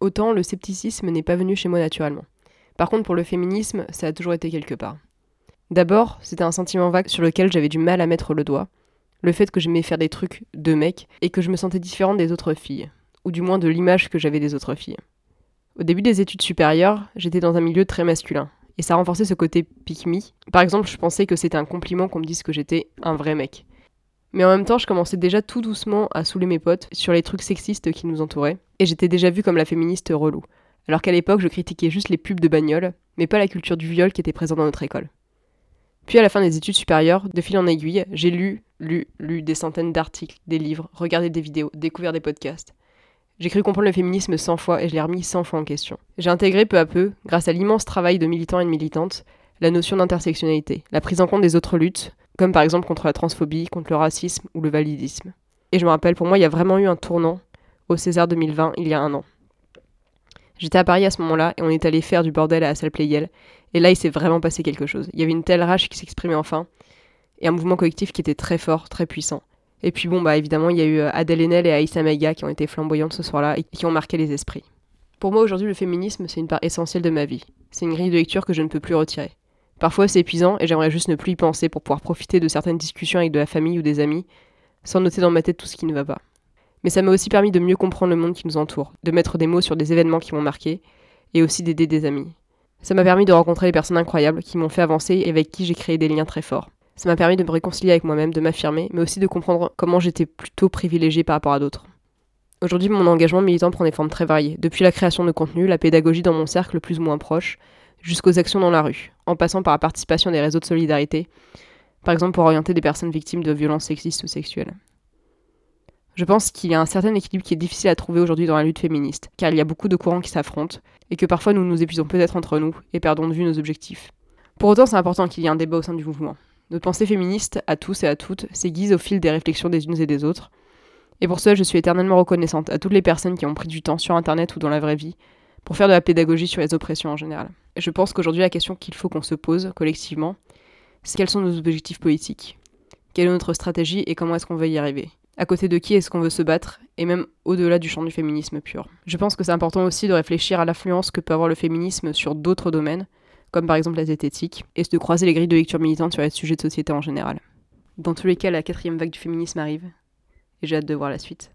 Autant le scepticisme n'est pas venu chez moi naturellement. Par contre, pour le féminisme, ça a toujours été quelque part. D'abord, c'était un sentiment vague sur lequel j'avais du mal à mettre le doigt. Le fait que j'aimais faire des trucs de mec et que je me sentais différente des autres filles, ou du moins de l'image que j'avais des autres filles. Au début des études supérieures, j'étais dans un milieu très masculin, et ça renforçait ce côté pick me. Par exemple, je pensais que c'était un compliment qu'on me dise que j'étais un vrai mec. Mais en même temps, je commençais déjà tout doucement à saouler mes potes sur les trucs sexistes qui nous entouraient, et j'étais déjà vue comme la féministe relou. Alors qu'à l'époque, je critiquais juste les pubs de bagnoles, mais pas la culture du viol qui était présente dans notre école. Puis à la fin des études supérieures, de fil en aiguille, j'ai lu, lu, lu des centaines d'articles, des livres, regardé des vidéos, découvert des podcasts. J'ai cru comprendre le féminisme 100 fois et je l'ai remis 100 fois en question. J'ai intégré peu à peu, grâce à l'immense travail de militants et de militantes, la notion d'intersectionnalité, la prise en compte des autres luttes, comme par exemple contre la transphobie, contre le racisme ou le validisme. Et je me rappelle, pour moi, il y a vraiment eu un tournant au César 2020 il y a un an. J'étais à Paris à ce moment-là et on est allé faire du bordel à la salle Playel. Et là, il s'est vraiment passé quelque chose. Il y avait une telle rage qui s'exprimait enfin et un mouvement collectif qui était très fort, très puissant. Et puis bon, bah évidemment, il y a eu euh, Adèle Haenel et Aïssa Maïga qui ont été flamboyantes ce soir-là et qui ont marqué les esprits. Pour moi, aujourd'hui, le féminisme, c'est une part essentielle de ma vie. C'est une grille de lecture que je ne peux plus retirer. Parfois, c'est épuisant et j'aimerais juste ne plus y penser pour pouvoir profiter de certaines discussions avec de la famille ou des amis, sans noter dans ma tête tout ce qui ne va pas. Mais ça m'a aussi permis de mieux comprendre le monde qui nous entoure, de mettre des mots sur des événements qui m'ont marqué, et aussi d'aider des amis. Ça m'a permis de rencontrer des personnes incroyables qui m'ont fait avancer et avec qui j'ai créé des liens très forts. Ça m'a permis de me réconcilier avec moi-même, de m'affirmer, mais aussi de comprendre comment j'étais plutôt privilégiée par rapport à d'autres. Aujourd'hui, mon engagement militant prend des formes très variées, depuis la création de contenu, la pédagogie dans mon cercle plus ou moins proche, jusqu'aux actions dans la rue, en passant par la participation des réseaux de solidarité, par exemple pour orienter des personnes victimes de violences sexistes ou sexuelles. Je pense qu'il y a un certain équilibre qui est difficile à trouver aujourd'hui dans la lutte féministe, car il y a beaucoup de courants qui s'affrontent, et que parfois nous nous épuisons peut-être entre nous et perdons de vue nos objectifs. Pour autant, c'est important qu'il y ait un débat au sein du mouvement. Notre pensée féministe, à tous et à toutes, s'aiguise au fil des réflexions des unes et des autres. Et pour cela, je suis éternellement reconnaissante à toutes les personnes qui ont pris du temps sur Internet ou dans la vraie vie pour faire de la pédagogie sur les oppressions en général. Je pense qu'aujourd'hui, la question qu'il faut qu'on se pose collectivement, c'est quels sont nos objectifs politiques? Quelle est notre stratégie et comment est-ce qu'on veut y arriver? À côté de qui est-ce qu'on veut se battre? Et même au-delà du champ du féminisme pur. Je pense que c'est important aussi de réfléchir à l'influence que peut avoir le féminisme sur d'autres domaines, comme par exemple la zététique, et de croiser les grilles de lecture militante sur les sujets de société en général. Dans tous les cas, la quatrième vague du féminisme arrive, et j'ai hâte de voir la suite.